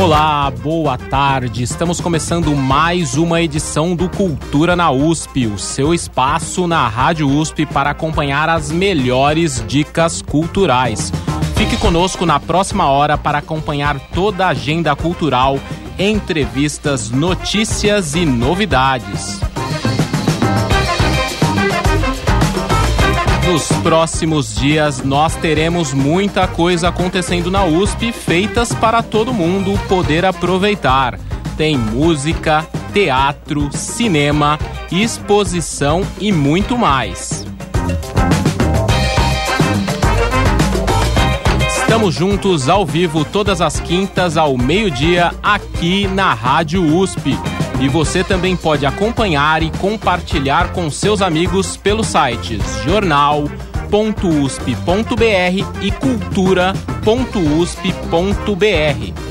Olá, boa tarde. Estamos começando mais uma edição do Cultura na USP, o seu espaço na Rádio USP para acompanhar as melhores dicas culturais. Fique conosco na próxima hora para acompanhar toda a agenda cultural, entrevistas, notícias e novidades. Nos próximos dias nós teremos muita coisa acontecendo na USP, feitas para todo mundo poder aproveitar. Tem música, teatro, cinema, exposição e muito mais. Estamos juntos ao vivo todas as quintas ao meio-dia aqui na Rádio USP. E você também pode acompanhar e compartilhar com seus amigos pelos sites jornal.usp.br e cultura.usp.br.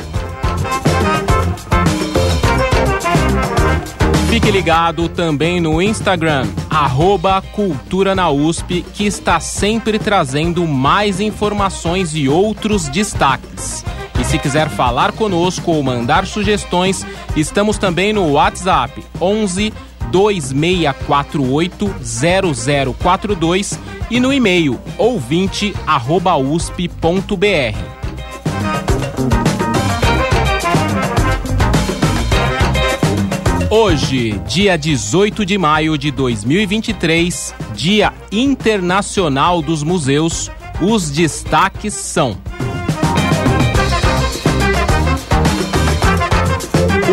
Fique ligado também no Instagram, arroba Cultura na USP, que está sempre trazendo mais informações e outros destaques. Se quiser falar conosco ou mandar sugestões, estamos também no WhatsApp 11 2648 0042 e no e-mail ouvinte@usp.br. Hoje, dia 18 de maio de 2023, Dia Internacional dos Museus, os destaques são: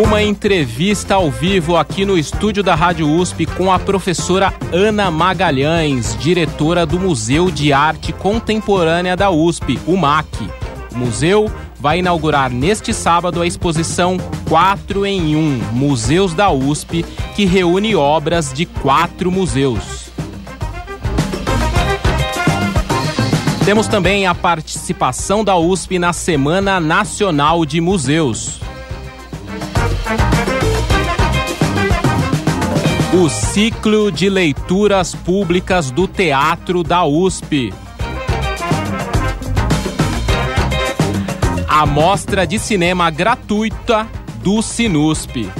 Uma entrevista ao vivo aqui no estúdio da Rádio USP com a professora Ana Magalhães, diretora do Museu de Arte Contemporânea da USP, o MAC. O museu vai inaugurar neste sábado a exposição 4 em 1 Museus da USP, que reúne obras de quatro museus. Temos também a participação da USP na Semana Nacional de Museus. O ciclo de leituras públicas do Teatro da USP. A mostra de cinema gratuita do Sinusp.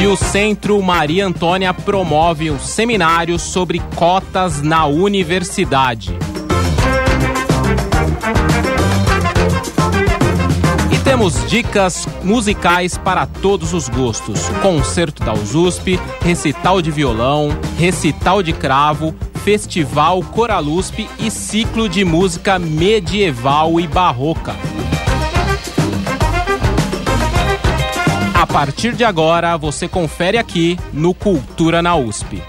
E o Centro Maria Antônia promove um seminário sobre cotas na universidade. Temos dicas musicais para todos os gostos: concerto da USP, recital de violão, recital de cravo, festival Coralusp e ciclo de música medieval e barroca. A partir de agora, você confere aqui no Cultura na USP.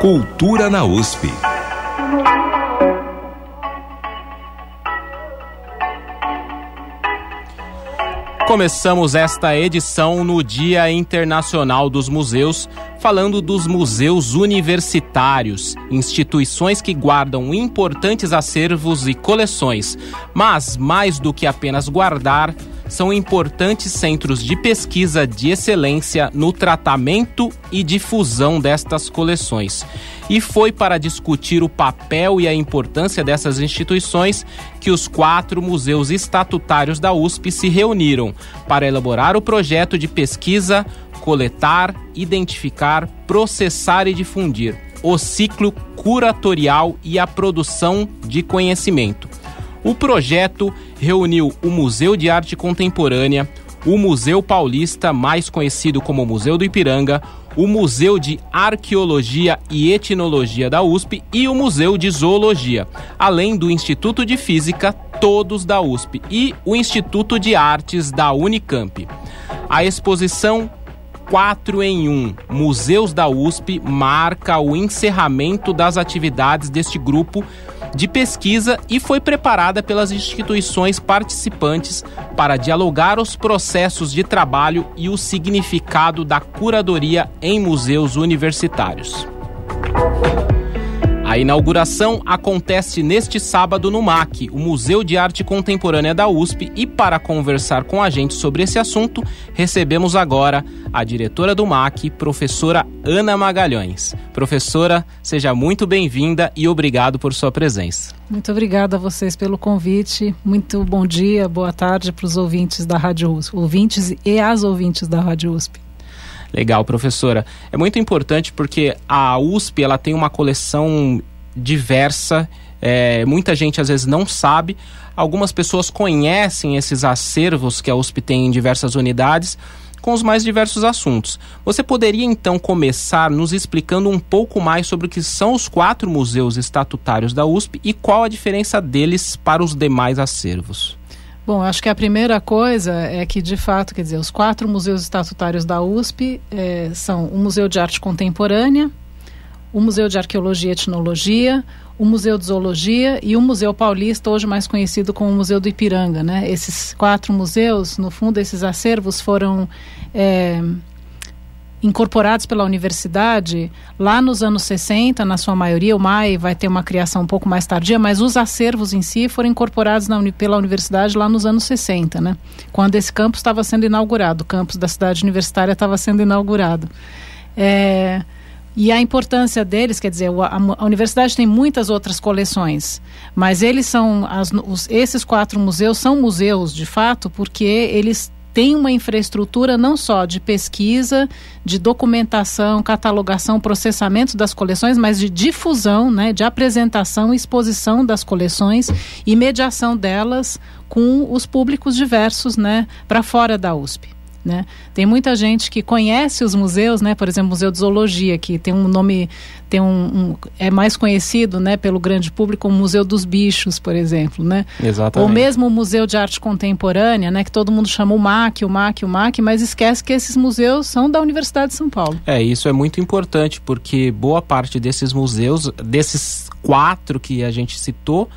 Cultura na USP. Começamos esta edição no Dia Internacional dos Museus, falando dos museus universitários, instituições que guardam importantes acervos e coleções, mas mais do que apenas guardar, são importantes centros de pesquisa de excelência no tratamento e difusão destas coleções. E foi para discutir o papel e a importância dessas instituições que os quatro museus estatutários da USP se reuniram para elaborar o projeto de pesquisa, coletar, identificar, processar e difundir o ciclo curatorial e a produção de conhecimento. O projeto reuniu o Museu de Arte Contemporânea, o Museu Paulista, mais conhecido como Museu do Ipiranga, o Museu de Arqueologia e Etnologia da USP e o Museu de Zoologia, além do Instituto de Física, todos da USP, e o Instituto de Artes da Unicamp. A exposição 4 em 1 Museus da USP marca o encerramento das atividades deste grupo de pesquisa e foi preparada pelas instituições participantes para dialogar os processos de trabalho e o significado da curadoria em museus universitários. A inauguração acontece neste sábado no MAC, o Museu de Arte Contemporânea da USP, e para conversar com a gente sobre esse assunto, recebemos agora a diretora do MAC, professora Ana Magalhães. Professora, seja muito bem-vinda e obrigado por sua presença. Muito obrigada a vocês pelo convite. Muito bom dia, boa tarde para os ouvintes da Rádio USP, ouvintes e as ouvintes da Rádio USP. Legal, professora. É muito importante porque a USP ela tem uma coleção diversa. É, muita gente às vezes não sabe. Algumas pessoas conhecem esses acervos que a USP tem em diversas unidades com os mais diversos assuntos. Você poderia então começar nos explicando um pouco mais sobre o que são os quatro museus estatutários da USP e qual a diferença deles para os demais acervos? Bom, acho que a primeira coisa é que, de fato, quer dizer, os quatro museus estatutários da USP é, são o Museu de Arte Contemporânea, o Museu de Arqueologia e Etnologia, o Museu de Zoologia e o Museu Paulista, hoje mais conhecido como o Museu do Ipiranga. Né? Esses quatro museus, no fundo, esses acervos foram é, incorporados pela universidade lá nos anos 60, na sua maioria. O MAI vai ter uma criação um pouco mais tardia, mas os acervos em si foram incorporados na, pela universidade lá nos anos 60, né? quando esse campus estava sendo inaugurado, o campus da cidade universitária estava sendo inaugurado. É, e a importância deles, quer dizer, a, a, universidade tem muitas outras coleções, mas eles são, as, os, esses quatro museus são museus de fato, porque eles tem uma infraestrutura não só de pesquisa, de documentação, catalogação, processamento das coleções, mas de difusão, né, de apresentação exposição das coleções e mediação delas com os públicos diversos né, para fora da USP. Né? Tem muita gente que conhece os museus, né? Por exemplo, o Museu de Zoologia, que tem um nome, tem um, um, é mais conhecido, né, pelo grande público, o Museu dos Bichos, por exemplo, né? Exatamente. Ou mesmo o Museu de Arte Contemporânea, né, que todo mundo chama o MAC, o MAC, o MAC, mas esquece que esses museus são da Universidade de São Paulo. É, isso é muito importante, porque boa parte desses museus, desses quatro que a gente citou,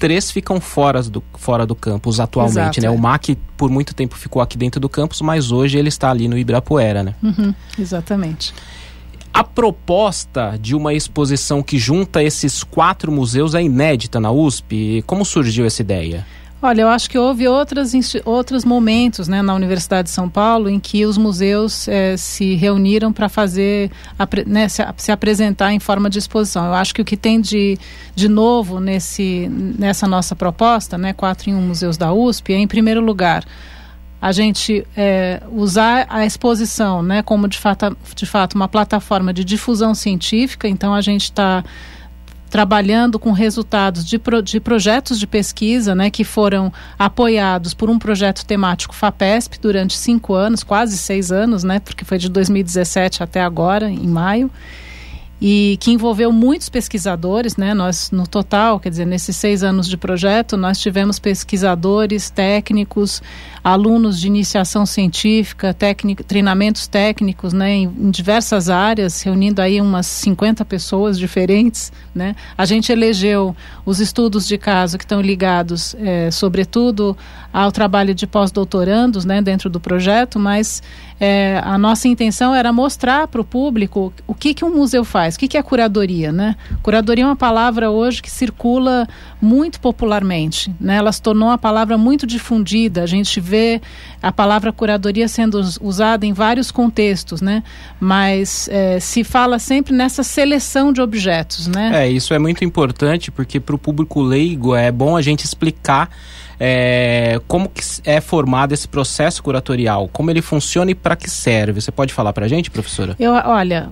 três ficam fora do, fora do campus atualmente, Exato, né? É. O MAC por muito tempo ficou aqui dentro do campus, mas hoje ele está ali no Ibirapuera, né? Uhum, exatamente. A proposta de uma exposição que junta esses quatro museus é inédita na USP. Como surgiu essa ideia? Olha, eu acho que houve outras, outros momentos né, na Universidade de São Paulo em que os museus eh, se reuniram para fazer, né, se, se, apresentar em forma de exposição. Eu acho que o que tem de, de novo nesse, nessa nossa proposta, né, quatro em um museus da USP, é, em primeiro lugar, a gente é, usar a exposição né, como de fato, de fato uma plataforma de difusão científica. Então, a gente está trabalhando com resultados de, pro, de projetos de pesquisa, né, que foram apoiados por um projeto temático FAPESP durante cinco anos, quase seis anos, né, porque foi de 2017 até agora, em maio e que envolveu muitos pesquisadores, né? Nós, no total, quer dizer, nesses seis anos de projeto, nós tivemos pesquisadores, técnicos, alunos de iniciação científica, técnico, treinamentos técnicos, né? Em, em, diversas áreas, reunindo aí umas 50 pessoas diferentes, né? A gente elegeu os estudos de caso que estão ligados, é, sobretudo, ao trabalho de pós-doutorandos, né? Dentro do projeto, mas é, a nossa intenção era mostrar para o público o que, que um museu faz, o que, que é curadoria, né? Curadoria é uma palavra hoje que circula muito popularmente, né? Ela se tornou uma palavra muito difundida, a gente vê a palavra curadoria sendo usada em vários contextos, né? Mas é, se fala sempre nessa seleção de objetos, né? É, isso é muito importante porque para o público leigo é bom a gente explicar é, como que é formado esse processo curatorial, como ele funciona e para que serve. Você pode falar para a gente, professora? Eu, olha,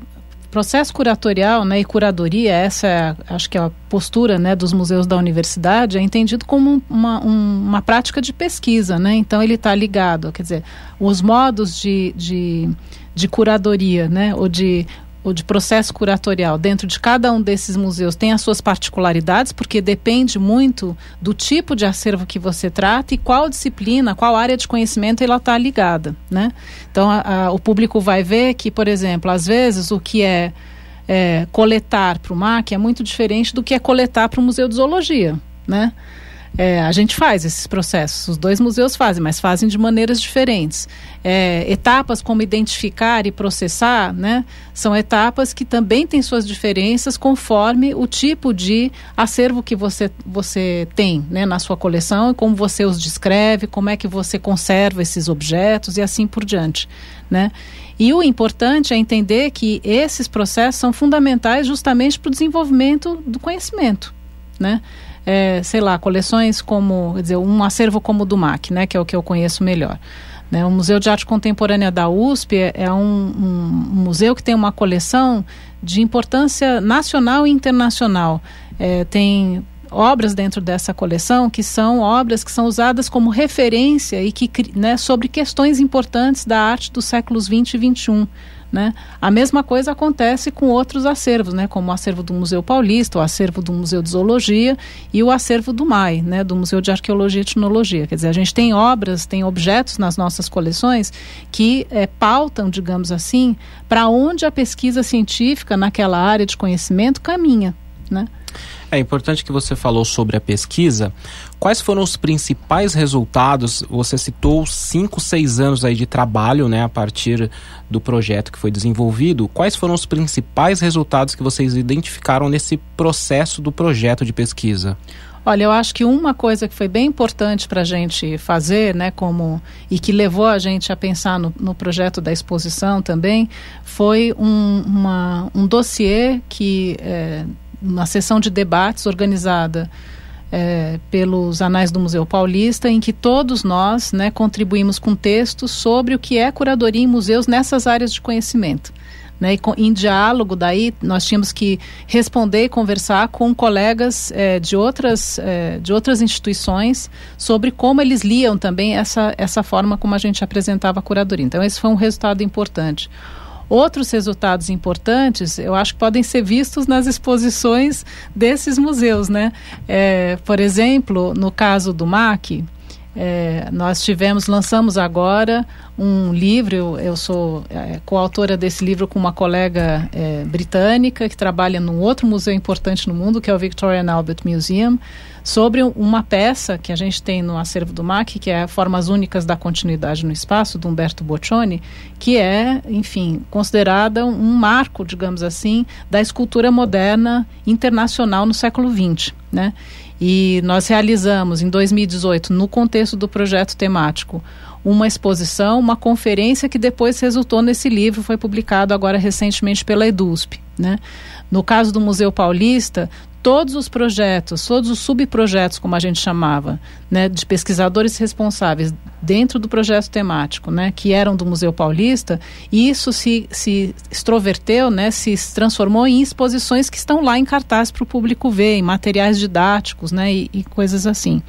processo curatorial né, e curadoria, essa é, acho que é a postura né, dos museus da universidade, é entendido como uma, um, uma prática de pesquisa. Né? Então, ele está ligado, quer dizer, os modos de, de, de curadoria né, ou de ou de processo curatorial dentro de cada um desses museus tem as suas particularidades, porque depende muito do tipo de acervo que você trata e qual disciplina, qual área de conhecimento ela está ligada, né? Então, a, a, o público vai ver que, por exemplo, às vezes o que é é, coletar para o MAC é muito diferente do que é coletar para o Museu de Zoologia, né? É, a gente faz esses processos, os dois museus fazem, mas fazem de maneiras diferentes. É, etapas como identificar e processar, né, são etapas que também têm suas diferenças conforme o tipo de acervo que você, você tem né, na sua coleção e como você os descreve, como é que você conserva esses objetos e assim por diante. Né? E o importante é entender que esses processos são fundamentais justamente para o desenvolvimento do conhecimento. Né? É, sei lá, coleções como, quer dizer, um acervo como o do MAC, né, que é o que eu conheço melhor. Né, o Museu de Arte Contemporânea da USP é, é um, um, museu que tem uma coleção de importância nacional e internacional. É, tem obras dentro dessa coleção que são obras que são usadas como referência e que né, sobre questões importantes da arte dos séculos 20 e 21. Né? A mesma coisa acontece com outros acervos, né? como o acervo do Museu Paulista, o acervo do Museu de Zoologia e o acervo do MAI, né? do Museu de Arqueologia e Etnologia. Quer dizer, a gente tem obras, tem objetos nas nossas coleções que é, pautam, digamos assim, para onde a pesquisa científica naquela área de conhecimento caminha. Né? É importante que você falou sobre a pesquisa. Quais foram os principais resultados? Você citou cinco, seis anos aí de trabalho, né, a partir do projeto que foi desenvolvido. Quais foram os principais resultados que vocês identificaram nesse processo do projeto de pesquisa? Olha, eu acho que uma coisa que foi bem importante para a gente fazer, né, como e que levou a gente a pensar no, no projeto da exposição também, foi um, uma, um dossiê que é, uma sessão de debates organizada é, pelos Anais do Museu Paulista, em que todos nós né, contribuímos com textos sobre o que é curadoria em museus nessas áreas de conhecimento. Né, e com, em diálogo, daí nós tínhamos que responder e conversar com colegas é, de, outras, é, de outras instituições sobre como eles liam também essa, essa forma como a gente apresentava a curadoria. Então, esse foi um resultado importante. Outros resultados importantes, eu acho que podem ser vistos nas exposições desses museus, né? É, por exemplo, no caso do MAC, é, nós tivemos, lançamos agora um livro, eu, eu sou é, coautora desse livro com uma colega é, britânica que trabalha num outro museu importante no mundo, que é o Victoria and Albert Museum, sobre uma peça que a gente tem no acervo do MAC, que é Formas Únicas da Continuidade no Espaço, do Humberto Boccioni, que é, enfim, considerada um marco, digamos assim, da escultura moderna internacional no século XX, né? E nós realizamos em 2018, no contexto do projeto temático, uma exposição, uma conferência que depois resultou nesse livro, foi publicado agora recentemente pela EDUSP. Né? No caso do Museu Paulista, todos os projetos, todos os subprojetos, como a gente chamava, né, de pesquisadores responsáveis dentro do projeto temático, né, que eram do Museu Paulista, e isso se, se extroverteu, né, se transformou em exposições que estão lá em cartaz para o público ver, em materiais didáticos, né, e, e coisas assim.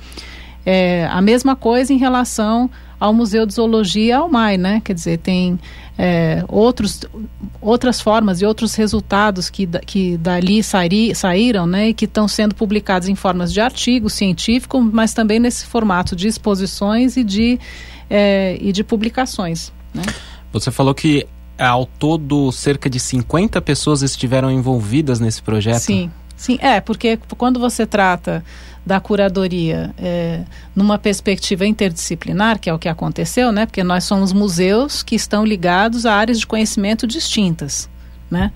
É, a mesma coisa em relação ao Museu de Zoologia ao MAI, né? Quer dizer, tem é, outros, outras formas e outros resultados que, que dali saíram, né? E que estão sendo publicados em formas de artigo científico, mas também nesse formato de exposições e de, é, e de publicações. Né? Você falou que ao todo cerca de 50 pessoas estiveram envolvidas nesse projeto. Sim, sim, é, porque quando você trata da curadoria é, numa perspectiva interdisciplinar, que é o que aconteceu, né? Porque nós somos museus que estão ligados a áreas de conhecimento distintas, né?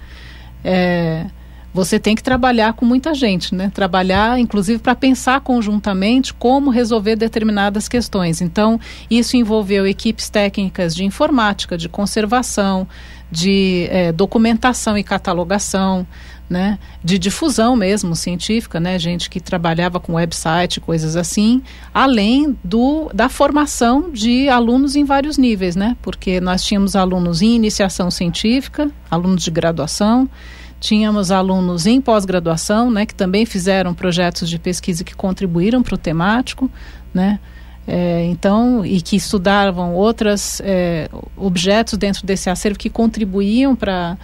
É, você tem que trabalhar com muita gente, né? Trabalhar, inclusive, para pensar conjuntamente como resolver determinadas questões. Então, isso envolveu equipes técnicas de informática, de conservação, de é, documentação e catalogação, né, de difusão mesmo científica, né, gente que trabalhava com website, coisas assim, além do da formação de alunos em vários níveis, né, porque nós tínhamos alunos em iniciação científica, alunos de graduação, tínhamos alunos em pós-graduação, né, que também fizeram projetos de pesquisa que contribuíram para o temático, né, É, então, e que estudavam outros é, objetos dentro desse acervo que contribuíam para,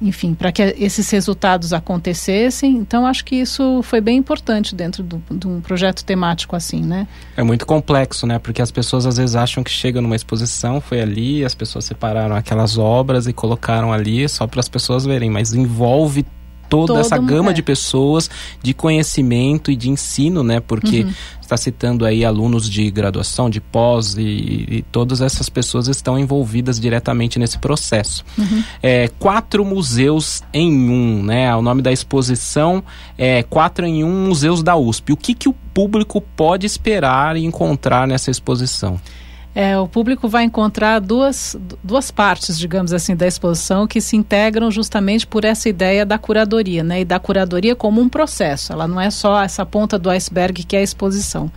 enfim, para que esses resultados acontecessem. Então, acho que isso foi bem importante dentro do, de um projeto temático assim, né? É muito complexo, né? Porque as pessoas às vezes acham que chega numa exposição, foi ali, as pessoas separaram aquelas obras e colocaram ali só para as pessoas verem, mas envolve toda Todo essa gama é. de pessoas, de conhecimento e de ensino, né? Porque uhum. está citando aí alunos de graduação, de pós e, e, todas essas pessoas estão envolvidas diretamente nesse processo. Uhum. É, quatro museus em um, né? O nome da exposição é Quatro em Um Museus da USP. O que, que o público pode esperar e encontrar nessa exposição? É, o público vai encontrar duas, duas partes, digamos assim, da exposição que se integram justamente por essa ideia da curadoria, né? E da curadoria como um processo. Ela não é só essa ponta do iceberg que é a exposição.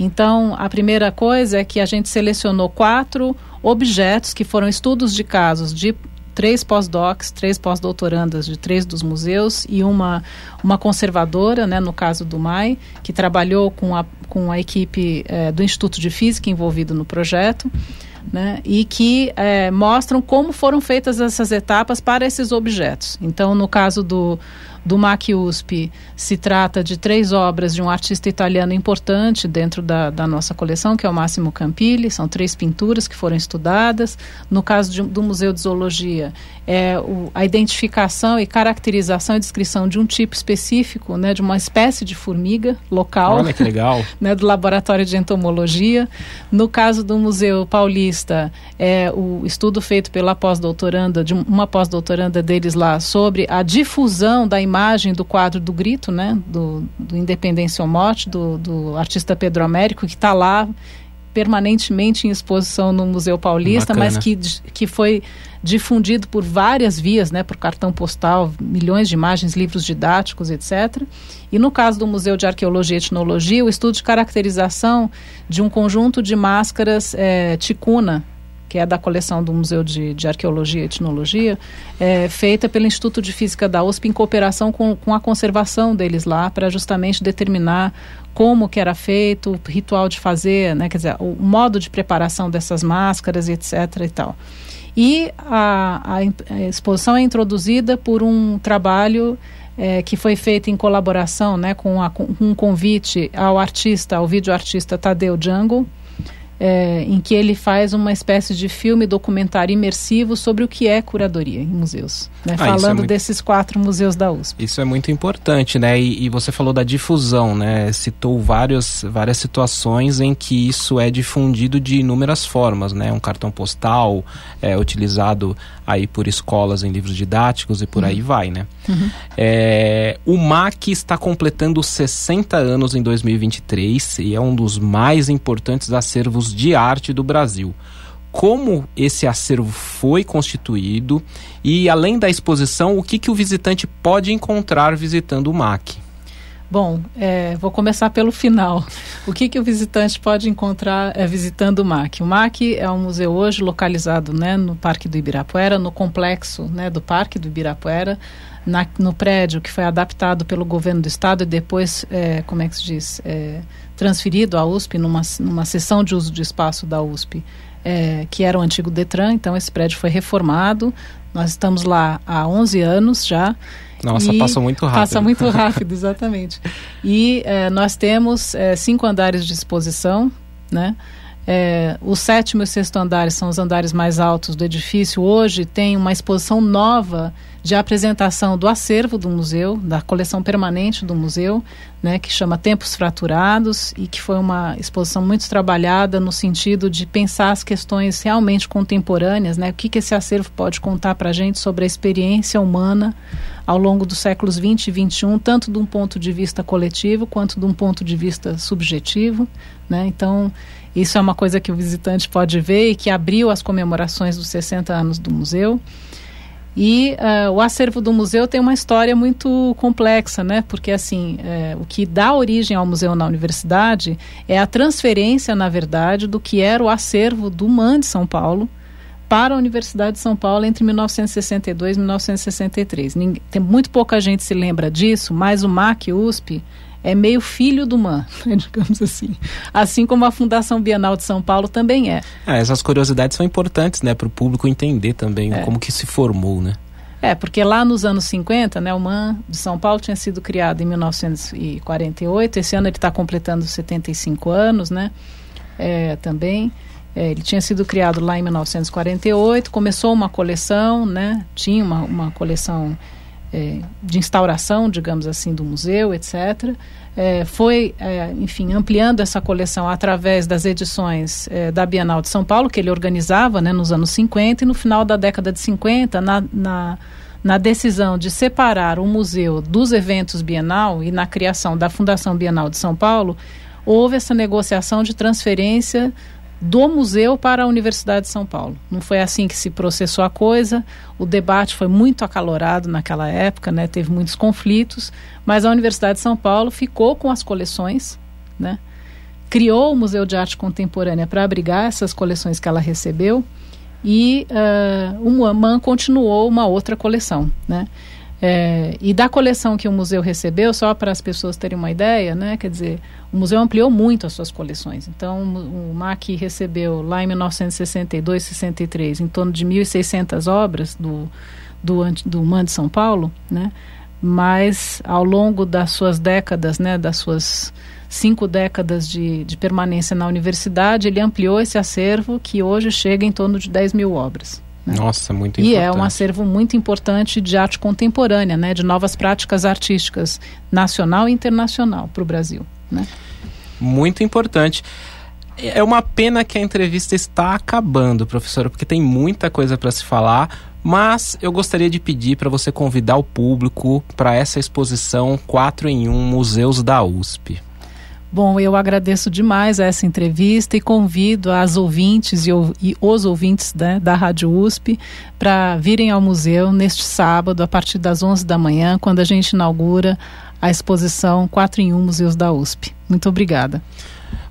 Então, a primeira coisa é que a gente selecionou quatro objetos que foram estudos de casos de três pós-docs, três pós-doutorandas de três dos museus e uma, uma conservadora, né, no caso do MAI, que trabalhou com a, com a equipe é, do Instituto de Física envolvido no projeto. Né, e que é, mostram como foram feitas essas etapas para esses objetos. Então, no caso do, do MAC USP se trata de três obras de um artista italiano importante dentro da, da nossa coleção, que é o Máximo Campilli. São três pinturas que foram estudadas. No caso de, do Museu de Zoologia, é o, a identificação e caracterização e descrição de um tipo específico, né, de uma espécie de formiga local. Olha que legal. Né, do Laboratório de Entomologia. No caso do Museu Paulista, é o estudo feito pela pós-doutoranda, de uma pós-doutoranda deles lá, sobre a difusão da imagem do quadro do Grito, né, do, do Independência ou Morte, do, do artista Pedro Américo, que está lá permanentemente em exposição no Museu Paulista, Bacana. mas que, que foi difundido por várias vias, né, por cartão postal, milhões de imagens, livros didáticos, etc. E no caso do Museu de Arqueologia e Etnologia, o estudo de caracterização de um conjunto de máscaras é, ticuna, que é da coleção do Museu de, de Arqueologia e Etnologia, é, feita pelo Instituto de Física da USP em cooperação com, com a conservação deles lá, para justamente determinar como que era feito, o ritual de fazer, né, quer dizer, o modo de preparação dessas máscaras, etc. e tal. E a, a, exposição é introduzida por um trabalho é, que foi feito em colaboração né, com, a, com um convite ao artista, ao videoartista Tadeu Jungle, é, em que ele faz uma espécie de filme documentário imersivo sobre o que é curadoria em museus, né? ah, falando é muito... desses quatro museus da USP. Isso é muito importante, né? E, e, você falou da difusão, né? Citou vários, várias situações em que isso é difundido de inúmeras formas, né? Um cartão postal é utilizado aí por escolas em livros didáticos e por uhum. aí vai, né? Uhum. É, o MAC está completando 60 anos em 2023 e é um dos mais importantes acervos de arte do Brasil. Como esse acervo foi constituído e, além da exposição, o que, que o visitante pode encontrar visitando o MAC? Bom, é, vou começar pelo final. O que, que o visitante pode encontrar é, visitando o MAC? O MAC é um museu hoje localizado né, no Parque do Ibirapuera, no complexo né, do Parque do Ibirapuera, na, no prédio que foi adaptado pelo governo do estado e depois, é, como é que se diz, é, transferido à USP numa, numa sessão de uso de espaço da USP, é, que era o antigo Detran. Então, esse prédio foi reformado. Nós estamos lá há 11 anos já. Nossa, e passa muito rápido. Passa muito rápido, exatamente. E é, nós temos é, cinco andares de exposição, né? É, o sétimo e o sexto andares são os andares mais altos do edifício. Hoje tem uma exposição nova de apresentação do acervo do museu, da coleção permanente do museu, né, que chama Tempos Fraturados e que foi uma exposição muito trabalhada no sentido de pensar as questões realmente contemporâneas, né, o que, que esse acervo pode contar para a gente sobre a experiência humana ao longo dos séculos 20 e 21, tanto de um ponto de vista coletivo quanto de um ponto de vista subjetivo, né? Então, isso é uma coisa que o visitante pode ver e que abriu as comemorações dos 60 anos do museu. E uh, o acervo do museu tem uma história muito complexa, né? Porque assim, é, o que dá origem ao museu na universidade é a transferência, na verdade, do que era o acervo do MAN de São Paulo para a Universidade de São Paulo entre 1962 e 1963. Ninguém, tem muito pouca gente se lembra disso, mas o MAC USP é meio filho do MAN, né, digamos assim. Assim como a Fundação Bienal de São Paulo também é. Ah, essas curiosidades são importantes, né, para o público entender também é. como que se formou, né? É, porque lá nos anos 50, né, o MAN de São Paulo tinha sido criado em 1948, esse ano ele está completando 75 anos, né, é, também. É, ele tinha sido criado lá em 1948, começou uma coleção, né, tinha uma, uma coleção é, de instauração, digamos assim, do museu, etc. É, foi, é, enfim, ampliando essa coleção através das edições é, da Bienal de São Paulo, que ele organizava né, nos anos 50, e no final da década de 50, na, na, na decisão de separar o museu dos eventos bienal e na criação da Fundação Bienal de São Paulo, houve essa negociação de transferência do museu para a Universidade de São Paulo. Não foi assim que se processou a coisa. O debate foi muito acalorado naquela época, né? Teve muitos conflitos, mas a Universidade de São Paulo ficou com as coleções, né? Criou o Museu de Arte Contemporânea para abrigar essas coleções que ela recebeu e uh, o MUAMAN continuou uma outra coleção, né? É, e da coleção que o museu recebeu, só para as pessoas terem uma ideia, né, quer dizer, o museu ampliou muito as suas coleções. Então, o, MAC recebeu lá em 1962, 63, em torno de 1.600 obras do, do, do MAN de São Paulo, né, mas ao longo das suas décadas, né, das suas cinco décadas de, de permanência na universidade, ele ampliou esse acervo que hoje chega em torno de 10 mil obras. Né? Nossa, muito importante. E é um acervo muito importante de arte contemporânea, né? de novas práticas artísticas, nacional e internacional para o Brasil. Né? Muito importante. É uma pena que a entrevista está acabando, professora, porque tem muita coisa para se falar, mas eu gostaria de pedir para você convidar o público para essa exposição 4 em 1 Museus da USP. Bom, eu agradeço demais essa entrevista e convido as ouvintes e, e os ouvintes né, da Rádio USP para virem ao museu neste sábado, a partir das 11 da manhã, quando a gente inaugura a exposição 4 em 1 Museus da USP. Muito obrigada.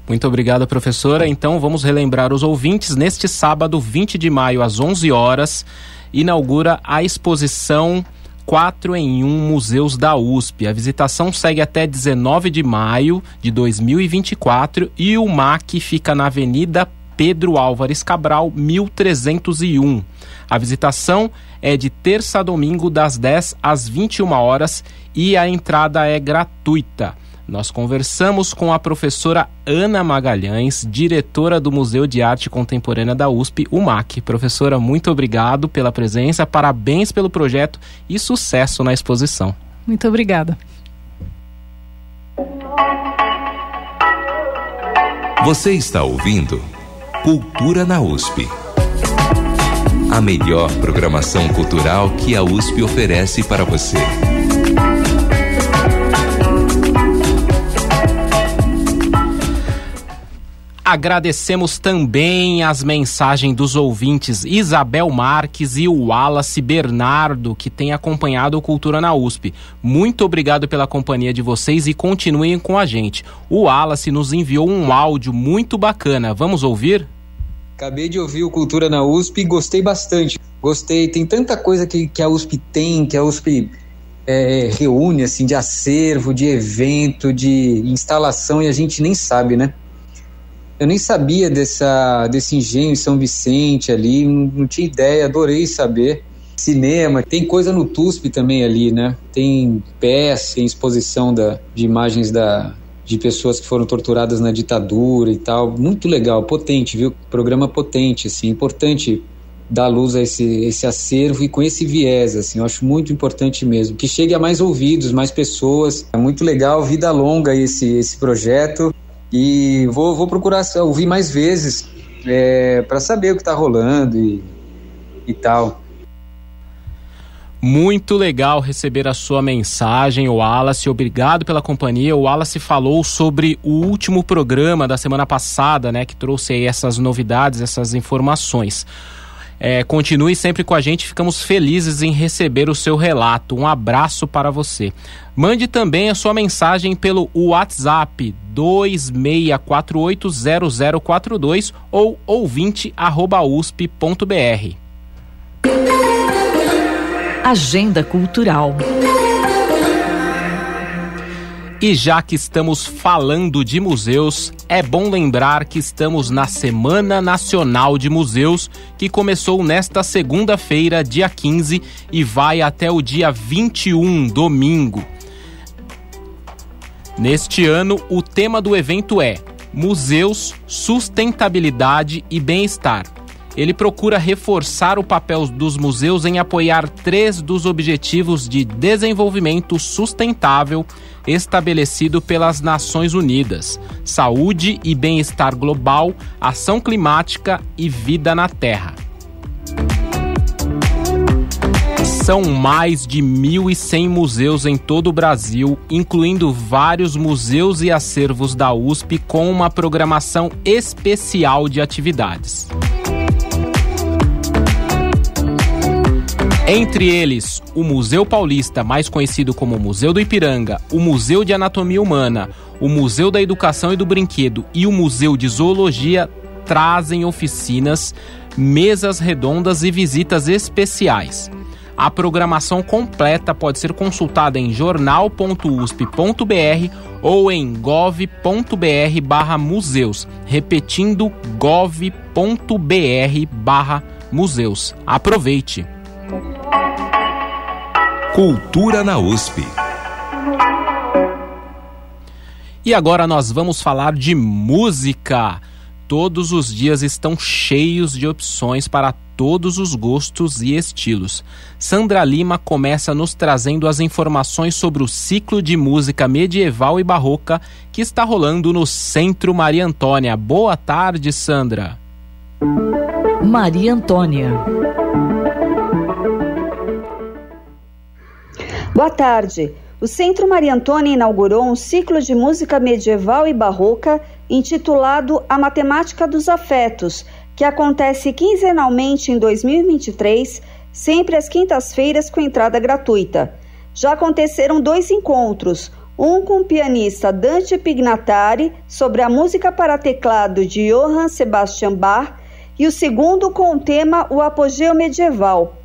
Muito obrigada, professora. Então, vamos relembrar os ouvintes. Neste sábado, 20 de maio, às 11 horas, inaugura a exposição 4 em 1 Museus da USP. A visitação segue até 19 de maio de 2024 e o MAC fica na Avenida Pedro Álvares Cabral, 1301. A visitação é de terça a domingo, das 10 às 21 horas e a entrada é gratuita. Nós conversamos com a professora Ana Magalhães, diretora do Museu de Arte Contemporânea da USP, o MAC. Professora, muito obrigado pela presença, parabéns pelo projeto e sucesso na exposição. Muito obrigada. Você está ouvindo Cultura na USP. A melhor programação cultural que a USP oferece para você. Agradecemos também as mensagens dos ouvintes Isabel Marques e o Wallace Bernardo, que têm acompanhado o Cultura na USP. Muito obrigado pela companhia de vocês e continuem com a gente. O Wallace nos enviou um áudio muito bacana. Vamos ouvir? Acabei de ouvir o Cultura na USP e gostei bastante. Gostei, tem tanta coisa que, que a USP tem, que a USP é, reúne, assim, de acervo, de evento, de instalação e a gente nem sabe, né? Eu nem sabia dessa, desse engenho em São Vicente ali, não, não tinha ideia, adorei saber. Cinema, tem coisa no TUSP também ali, né? Tem peça, tem exposição da, de imagens da, de pessoas que foram torturadas na ditadura e tal. Muito legal, potente, viu? Programa potente, assim, importante dar luz a esse, esse acervo e com esse viés, assim, eu acho muito importante mesmo, que chegue a mais ouvidos, mais pessoas. É muito legal, vida longa esse, esse projeto. E vou, vou procurar ouvir mais vezes é, para saber o que está rolando e, e tal. Muito legal receber a sua mensagem, Wallace. Obrigado pela companhia. O Wallace falou sobre o último programa da semana passada, né, que trouxe essas novidades, essas informações. É, continue sempre com a gente, ficamos felizes em receber o seu relato. Um abraço para você. Mande também a sua mensagem pelo WhatsApp 26480042 ou ouvinte@usp.br. Agenda Cultural. E já que estamos falando de museus, é bom lembrar que estamos na Semana Nacional de Museus, que começou nesta segunda-feira, dia 15, e vai até o dia 21, domingo. Neste ano, o tema do evento é Museus, Sustentabilidade e Bem-Estar ele procura reforçar o papel dos museus em apoiar três dos objetivos de desenvolvimento sustentável estabelecido pelas Nações Unidas: saúde e bem-estar global, ação climática e vida na Terra. São mais de 1.100 museus em todo o Brasil, incluindo vários museus e acervos da USP, com uma programação especial de atividades. Entre eles, o Museu Paulista, mais conhecido como Museu do Ipiranga, o Museu de Anatomia Humana, o Museu da Educação e do Brinquedo e o Museu de Zoologia trazem oficinas, mesas redondas e visitas especiais. A programação completa pode ser consultada em jornal.usp.br ou em gov.br/museus, repetindo gov.br/museus. Aproveite! Cultura na USP. E agora nós vamos falar de música. Todos os dias estão cheios de opções para todos os gostos e estilos. Sandra Lima começa nos trazendo as informações sobre o ciclo de música medieval e barroca que está rolando no Centro Maria Antônia. Boa tarde, Sandra. Maria Antônia. Boa tarde. O Centro Maria Antônia inaugurou um ciclo de música medieval e barroca intitulado A Matemática dos Afetos, que acontece quinzenalmente em 2023, sempre às quintas-feiras com entrada gratuita. Já aconteceram dois encontros, um com o pianista Dante Pignatari sobre a música para teclado de Johann Sebastian Bach e o segundo com o tema O Apogeu Medieval.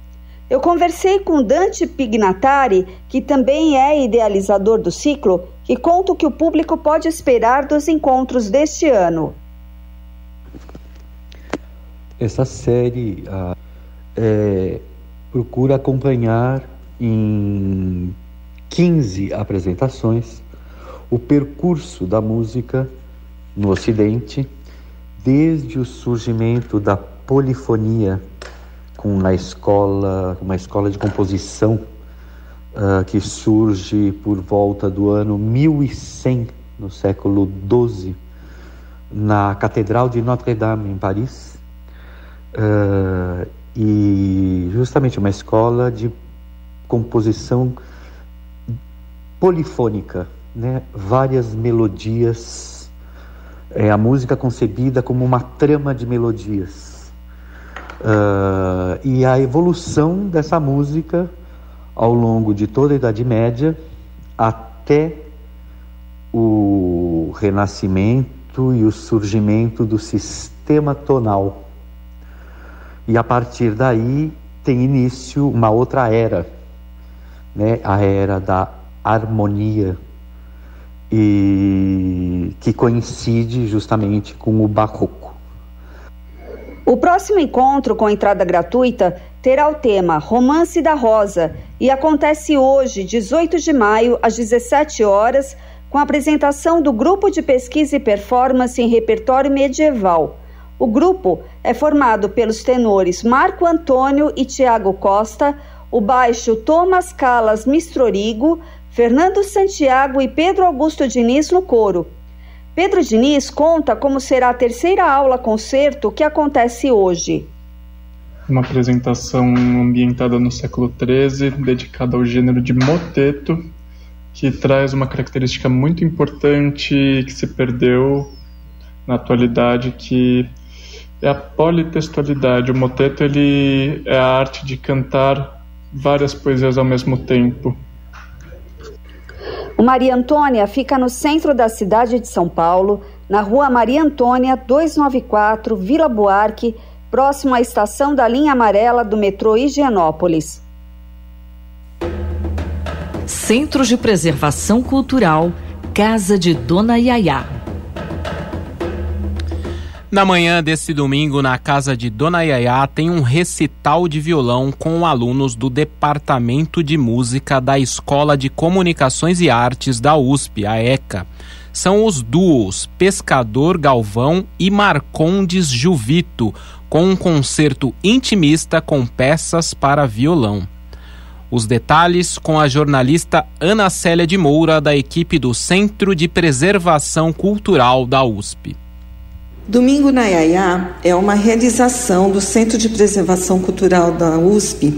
Eu conversei com Dante Pignatari, que também é idealizador do ciclo, que conta o que o público pode esperar dos encontros deste ano. Essa série ah, é, procura acompanhar em 15 apresentações o percurso da música no Ocidente, desde o surgimento da polifonia com na escola, uma escola de composição uh, que surge por volta do ano 1100, no século XII, na Catedral de Notre-Dame, em Paris. Uh, e justamente uma escola de composição polifônica, né? várias melodias, é a música concebida como uma trama de melodias Uh, e a evolução dessa música ao longo de toda a Idade Média até o renascimento e o surgimento do sistema tonal. E a partir daí tem início uma outra era, né? a era da harmonia, e que coincide justamente com o barroco. O próximo encontro com entrada gratuita terá o tema Romance da Rosa e acontece hoje, 18 de maio, às 17 horas, com a apresentação do Grupo de Pesquisa e Performance em Repertório Medieval. O grupo é formado pelos tenores Marco Antônio e Tiago Costa, o baixo Thomas Calas Mistrorigo, Fernando Santiago e Pedro Augusto Diniz no coro. Pedro Diniz conta como será a terceira aula concerto que acontece hoje. Uma apresentação ambientada no século XIII, dedicada ao gênero de moteto, que traz uma característica muito importante que se perdeu na atualidade, que é a politextualidade. O moteto ele é a arte de cantar várias poesias ao mesmo tempo. O Maria Antônia fica no centro da cidade de São Paulo, na rua Maria Antônia 294, Vila Buarque, próximo à estação da linha amarela do metrô Higienópolis. Centro de Preservação Cultural Casa de Dona Yaya. Na manhã desse domingo, na casa de Dona Yaya, tem um recital de violão com alunos do Departamento de Música da Escola de Comunicações e Artes da USP, a ECA. São os duos Pescador Galvão e Marcondes Juvito, com um concerto intimista com peças para violão. Os detalhes com a jornalista Ana Célia de Moura, da equipe do Centro de Preservação Cultural da USP. Domingo na Iaiá é uma realização do Centro de Preservação Cultural da USP,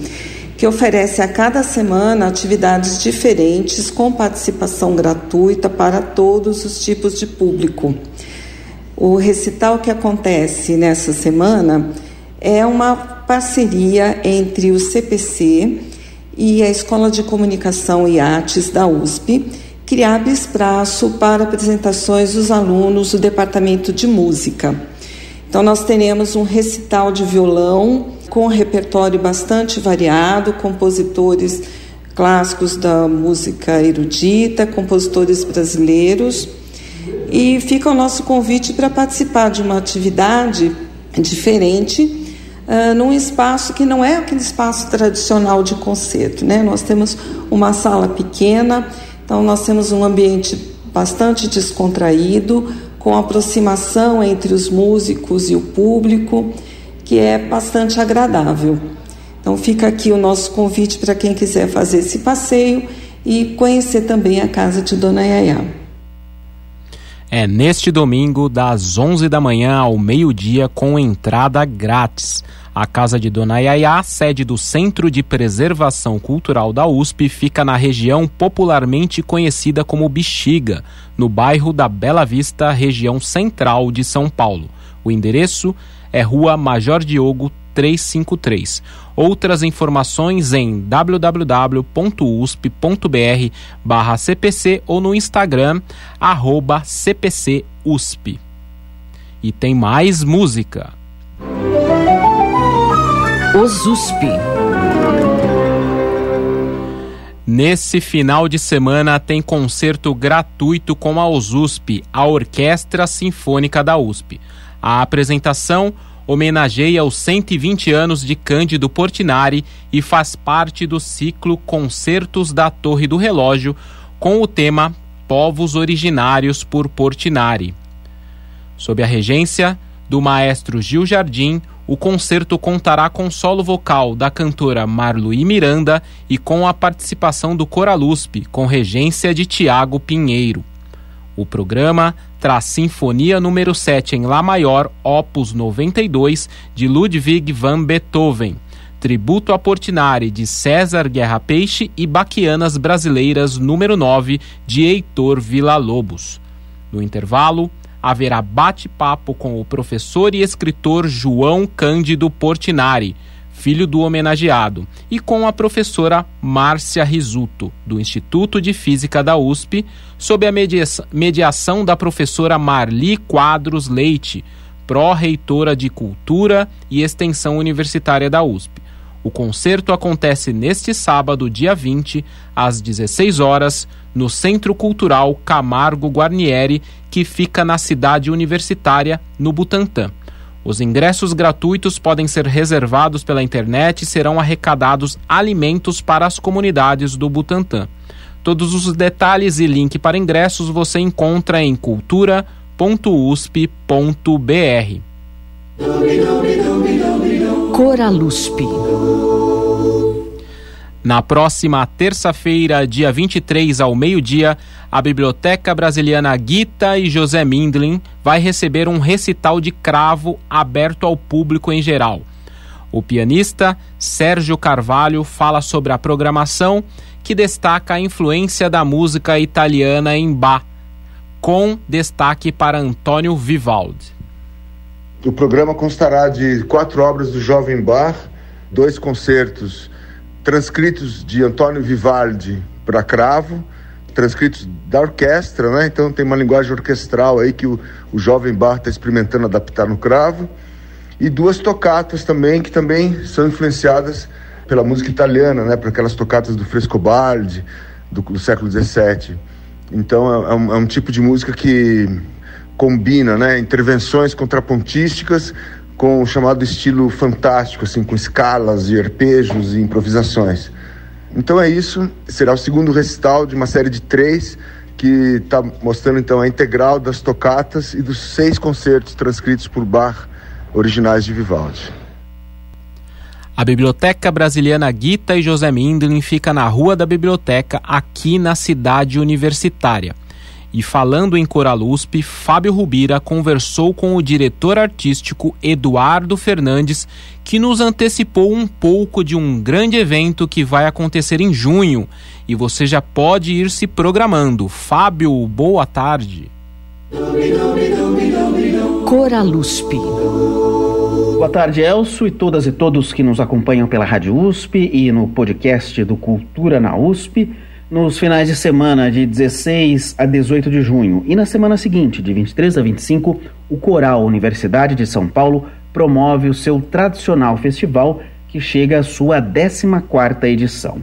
que oferece a cada semana atividades diferentes com participação gratuita para todos os tipos de público. O recital que acontece nessa semana é uma parceria entre o CPC e a Escola de Comunicação e Artes da USP abre espaço para apresentações dos alunos do Departamento de Música. Então, nós teremos um recital de violão com um repertório bastante variado, compositores clássicos da música erudita, compositores brasileiros. E fica o nosso convite para participar de uma atividade diferente, uh, num espaço que não é aquele espaço tradicional de concerto. Né? Nós temos uma sala pequena então, nós temos um ambiente bastante descontraído, com aproximação entre os músicos e o público, que é bastante agradável. Então, fica aqui o nosso convite para quem quiser fazer esse passeio e conhecer também a casa de Dona Yaya. É neste domingo, das 11 da manhã ao meio-dia, com entrada grátis. A Casa de Dona Yaya, sede do Centro de Preservação Cultural da USP, fica na região popularmente conhecida como Bexiga, no bairro da Bela Vista, região central de São Paulo. O endereço é Rua Major Diogo 353. Outras informações em www.usp.br/cpc ou no Instagram @cpcusp. E tem mais música. Nesse final de semana tem concerto gratuito com a USP, a Orquestra Sinfônica da USP. A apresentação homenageia os 120 anos de Cândido Portinari e faz parte do ciclo Concertos da Torre do Relógio, com o tema Povos Originários por Portinari. Sob a regência do maestro Gil Jardim, o concerto contará com solo vocal da cantora Marluí Miranda e com a participação do Coraluspe, com regência de Tiago Pinheiro. O programa traz Sinfonia número 7 em Lá Maior, opus 92, de Ludwig van Beethoven, Tributo a Portinari, de César Guerra Peixe e Baquianas Brasileiras número 9, de Heitor Villa-Lobos. No intervalo, haverá bate-papo com o professor e escritor João Cândido Portinari, filho do homenageado, e com a professora Márcia Risuto, do Instituto de Física da USP, sob a mediação da professora Marli Quadros Leite, pró-reitora de Cultura e Extensão Universitária da USP. O concerto acontece neste sábado, dia 20, às 16 horas, no Centro Cultural Camargo Guarnieri, que fica na cidade universitária, no Butantã. Os ingressos gratuitos podem ser reservados pela internet e serão arrecadados alimentos para as comunidades do Butantã. Todos os detalhes e link para ingressos você encontra em cultura.usp.br. Coraluspe. Na próxima terça-feira, dia 23 ao meio-dia, a Biblioteca Brasiliana Gita e José Mindlin vai receber um recital de cravo aberto ao público em geral. O pianista Sérgio Carvalho fala sobre a programação que destaca a influência da música italiana em Bach, com destaque para Antônio Vivaldi. O programa constará de quatro obras do jovem Bach, dois concertos transcritos de Antônio Vivaldi para cravo, transcritos da orquestra, né? Então tem uma linguagem orquestral aí que o, o jovem Bach está experimentando adaptar no cravo. E duas tocatas também, que também são influenciadas pela música italiana, né? Por aquelas tocatas do Frescobaldi, do, do século XVII. Então é um, é um tipo de música que combina, né, intervenções contrapontísticas com o chamado estilo fantástico, assim, com escalas e arpejos e improvisações. Então é isso. Será o segundo recital de uma série de três que está mostrando então a integral das tocatas e dos seis concertos transcritos por Bach originais de Vivaldi. A Biblioteca Brasiliana Guita e José Mindlin fica na Rua da Biblioteca, aqui na cidade universitária. E falando em Coralusp, Fábio Rubira conversou com o diretor artístico Eduardo Fernandes, que nos antecipou um pouco de um grande evento que vai acontecer em junho. E você já pode ir se programando. Fábio, boa tarde. Coralusp. Boa tarde, Elcio, e todas e todos que nos acompanham pela Rádio USP e no podcast do Cultura na USP nos finais de semana de 16 a 18 de junho e na semana seguinte, de 23 a 25, o Coral Universidade de São Paulo promove o seu tradicional festival que chega à sua 14ª edição.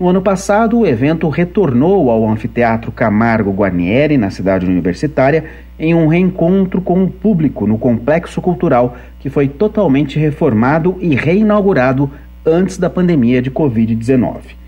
No ano passado, o evento retornou ao Anfiteatro Camargo Guarnieri, na cidade universitária, em um reencontro com o público no complexo cultural que foi totalmente reformado e reinaugurado antes da pandemia de Covid-19.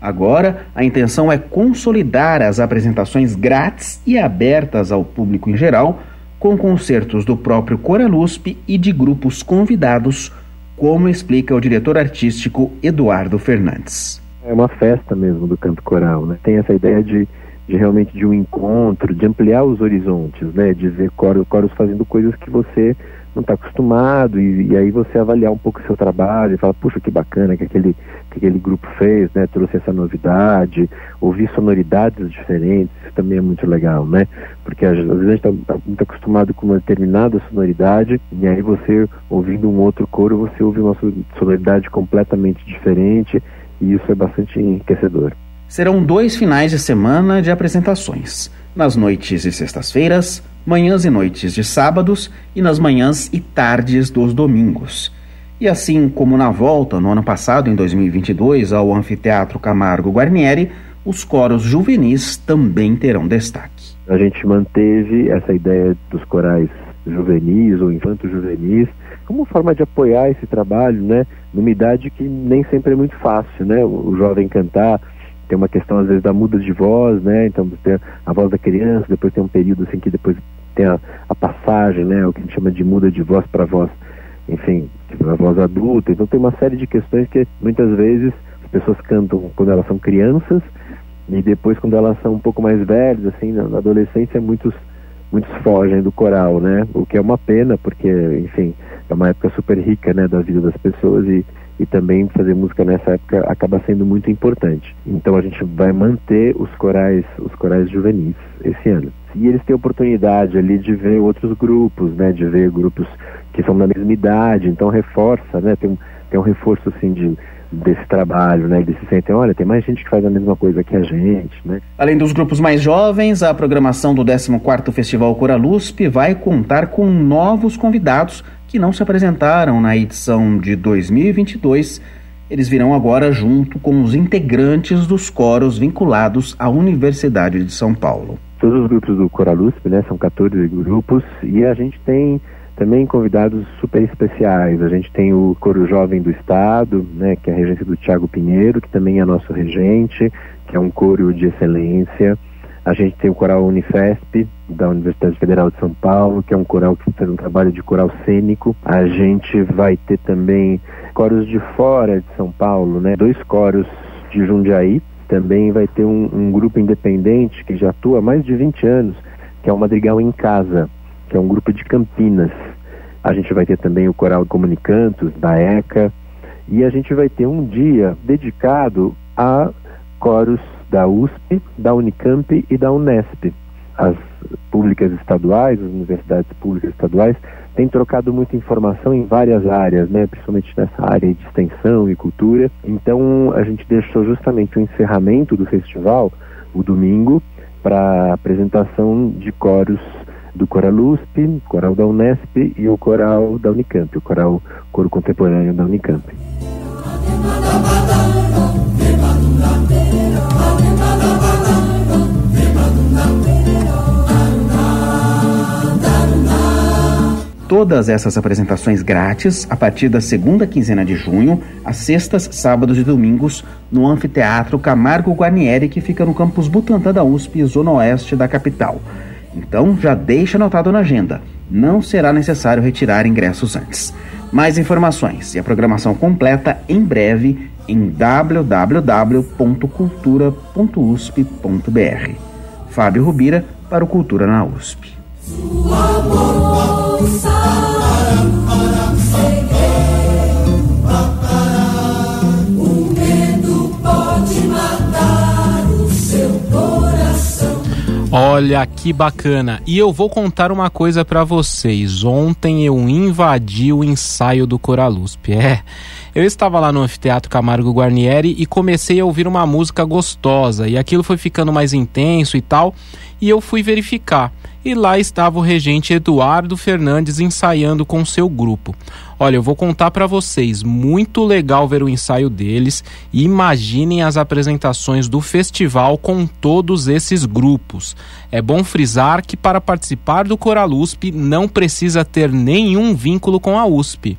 Agora, a intenção é consolidar as apresentações grátis e abertas ao público em geral, com concertos do próprio Coralusp e de grupos convidados, como explica o diretor artístico Eduardo Fernandes. É uma festa mesmo do canto coral, né? Tem essa ideia de, de realmente de um encontro, de ampliar os horizontes, né? De ver coros fazendo coisas que você não está acostumado e, e, aí você avaliar um pouco o seu trabalho e falar, puxa, que bacana que aquele, que aquele grupo fez, né? Trouxe essa novidade, ouvir sonoridades diferentes, isso também é muito legal, né? Porque às vezes a gente está tá muito acostumado com uma determinada sonoridade e aí você, ouvindo um outro coro, você ouve uma sonoridade completamente diferente e isso é bastante enriquecedor. Serão dois finais de semana de apresentações. Nas noites de sextas-feiras, manhãs e noites de sábados e nas manhãs e tardes dos domingos. E assim como na volta no ano passado, em 2022, ao Anfiteatro Camargo Guarnieri, os coros juvenis também terão destaque. A gente manteve essa ideia dos corais juvenis ou infanto-juvenis como forma de apoiar esse trabalho, né? Numa idade que nem sempre é muito fácil, né? O jovem cantar, tem uma questão às vezes da muda de voz, né? Então tem a voz da criança, depois tem um período assim que depois tem a, a passagem, né? O que a gente chama de muda de voz para voz, enfim, a voz adulta. Então tem uma série de questões que muitas vezes as pessoas cantam quando elas são crianças e depois quando elas são um pouco mais velhas, assim, na adolescência muitos muitos fogem do coral, né? O que é uma pena porque, enfim, é uma época super rica, né, da vida das pessoas e e também fazer música nessa época acaba sendo muito importante. Então a gente vai manter os corais, os corais juvenis esse ano. E eles têm oportunidade ali de ver outros grupos, né, de ver grupos que são da mesma idade, então reforça, né, tem um, tem um reforço assim de desse trabalho, né? Eles se sentem, olha, tem mais gente que faz a mesma coisa que a gente, né? Além dos grupos mais jovens, a programação do 14º Festival Coralusp vai contar com novos convidados que não se apresentaram na edição de 2022, eles virão agora junto com os integrantes dos coros vinculados à Universidade de São Paulo. Todos os grupos do Coralusp, né, são 14 grupos e a gente tem também convidados super especiais. A gente tem o Coro Jovem do Estado, né, que é a regência do Tiago Pinheiro, que também é nosso regente, que é um coro de excelência. A gente tem o coral Unifesp, da Universidade Federal de São Paulo, que é um coral que faz um trabalho de coral cênico. A gente vai ter também coros de fora de São Paulo, né? Dois coros de Jundiaí. Também vai ter um, um grupo independente que já atua há mais de 20 anos, que é o Madrigal em Casa, que é um grupo de Campinas. A gente vai ter também o coral Comunicantos, da ECA. E a gente vai ter um dia dedicado a coros da USP, da Unicamp e da Unesp. As públicas estaduais, as universidades públicas estaduais, têm trocado muita informação em várias áreas, né, principalmente nessa área de extensão e cultura. Então, a gente deixou justamente o encerramento do festival, o domingo, para apresentação de coros do Coral USP, Coral da Unesp e o Coral da Unicamp, o Coral Coro Contemporâneo da Unicamp. Todas essas apresentações grátis a partir da segunda quinzena de junho, às sextas, sábados e domingos, no Anfiteatro Camargo Guarnieri, que fica no campus Butantã da USP, zona oeste da capital. Então já deixa anotado na agenda. Não será necessário retirar ingressos antes. Mais informações e a programação completa em breve em www.cultura.usp.br. Fábio Rubira para o Cultura na USP. Olha que bacana. E eu vou contar uma coisa para vocês. Ontem eu invadi o ensaio do Coralusp. É. Eu estava lá no Anfiteatro Camargo Guarnieri e comecei a ouvir uma música gostosa, e aquilo foi ficando mais intenso e tal, e eu fui verificar. E lá estava o regente Eduardo Fernandes ensaiando com seu grupo. Olha, eu vou contar para vocês, muito legal ver o ensaio deles imaginem as apresentações do festival com todos esses grupos. É bom frisar que para participar do Coral USP não precisa ter nenhum vínculo com a USP.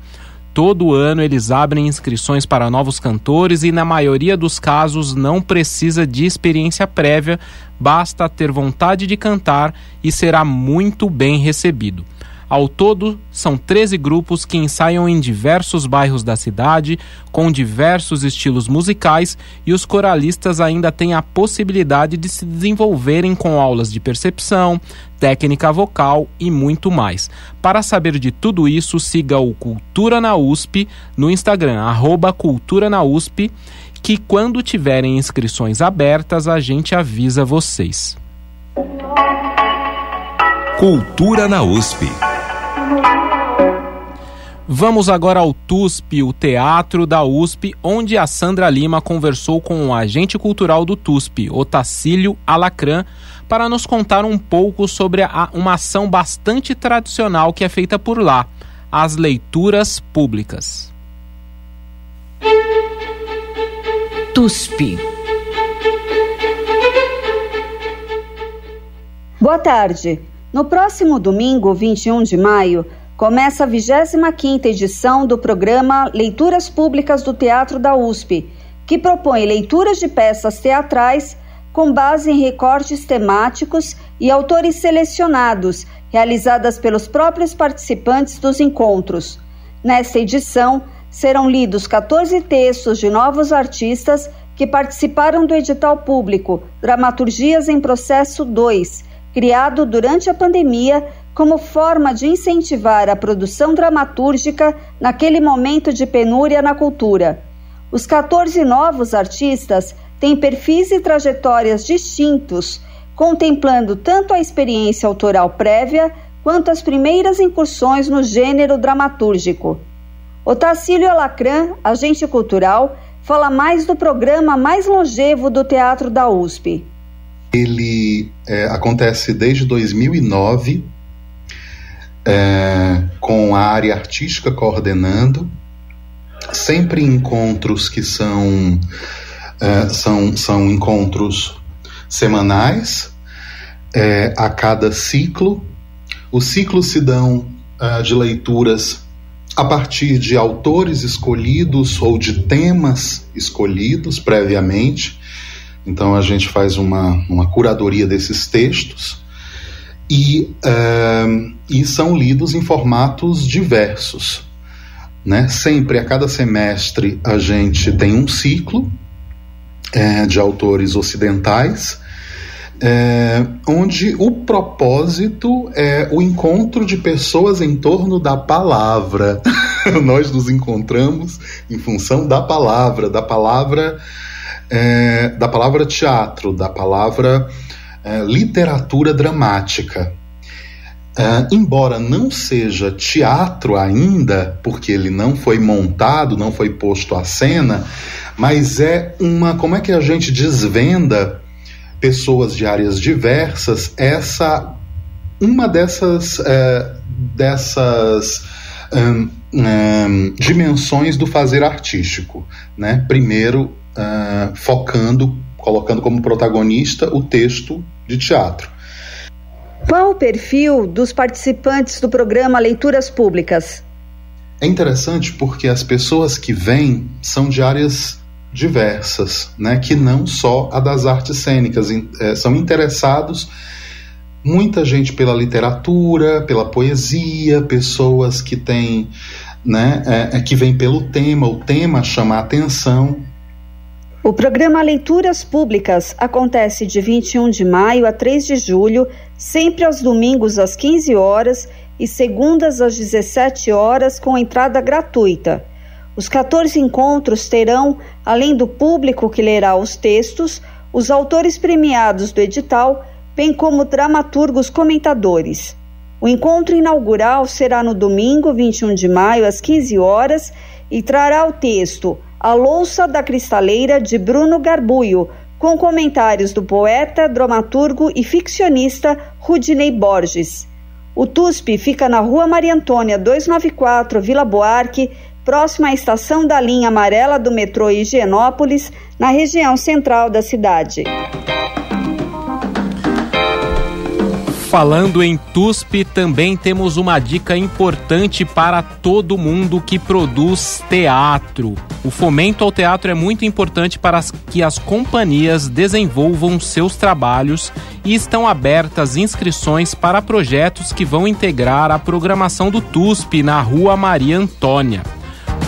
Todo ano eles abrem inscrições para novos cantores e, na maioria dos casos, não precisa de experiência prévia, basta ter vontade de cantar e será muito bem recebido. Ao todo, são 13 grupos que ensaiam em diversos bairros da cidade, com diversos estilos musicais, e os coralistas ainda têm a possibilidade de se desenvolverem com aulas de percepção, técnica vocal e muito mais. Para saber de tudo isso, siga o Cultura na USP no Instagram, arroba Cultura na USP, que quando tiverem inscrições abertas, a gente avisa vocês. Cultura na USP. Vamos agora ao TUSP, o Teatro da USP, onde a Sandra Lima conversou com o agente cultural do TUSP, Otacílio Alacrã, para nos contar um pouco sobre a, uma ação bastante tradicional que é feita por lá, as leituras públicas. TUSP Boa tarde. No próximo domingo, 21 de maio, começa a 25ª edição do programa Leituras Públicas do Teatro da USP, que propõe leituras de peças teatrais com base em recortes temáticos e autores selecionados, realizadas pelos próprios participantes dos encontros. Nesta edição, serão lidos 14 textos de novos artistas que participaram do edital público Dramaturgias em Processo 2, criado durante a pandemia como forma de incentivar a produção dramatúrgica naquele momento de penúria na cultura. Os 14 novos artistas têm perfis e trajetórias distintos, contemplando tanto a experiência autoral prévia quanto as primeiras incursões no gênero dramatúrgico. Otacílio Alacrã, agente cultural, fala mais do programa mais longevo do Teatro da USP. Ele é, acontece desde 2009 é, com a área artística coordenando, sempre encontros que são, é, são, são encontros semanais é, a cada ciclo. Os ciclos se dão é, de leituras a partir de autores escolhidos ou de temas escolhidos previamente. Então a gente faz uma, uma curadoria desses textos e, uh, e são lidos em formatos diversos. Né? Sempre, a cada semestre, a gente tem um ciclo é, de autores ocidentais, é, onde o propósito é o encontro de pessoas em torno da palavra. Nós nos encontramos em função da palavra, da palavra, é, da palavra teatro, da palavra é, literatura dramática. É, embora não seja teatro ainda, porque ele não foi montado, não foi posto à cena, mas é uma. Como é que a gente desvenda pessoas de áreas diversas? Essa. Uma dessas. É, dessas. Um, um, dimensões do fazer artístico, né? Primeiro, uh, focando colocando como protagonista o texto de teatro. Qual o perfil dos participantes do programa Leituras Públicas? É interessante porque as pessoas que vêm são de áreas diversas, né, que não só a das artes cênicas, é, são interessados muita gente pela literatura, pela poesia, pessoas que têm, né, é, é que vêm pelo tema, o tema chama a atenção. O programa Leituras Públicas acontece de 21 de maio a 3 de julho, sempre aos domingos às 15 horas e segundas às 17 horas com entrada gratuita. Os 14 encontros terão, além do público que lerá os textos, os autores premiados do edital, bem como dramaturgos comentadores. O encontro inaugural será no domingo, 21 de maio, às 15 horas, e trará o texto A Louça da Cristaleira de Bruno Garbuio, com comentários do poeta, dramaturgo e ficcionista Rudinei Borges. O TUSP fica na Rua Maria Antônia 294, Vila Buarque, próxima à estação da linha amarela do metrô Higienópolis, na região central da cidade. Falando em TUSP, também temos uma dica importante para todo mundo que produz teatro. O fomento ao teatro é muito importante para que as companhias desenvolvam seus trabalhos e estão abertas inscrições para projetos que vão integrar a programação do TUSP na Rua Maria Antônia.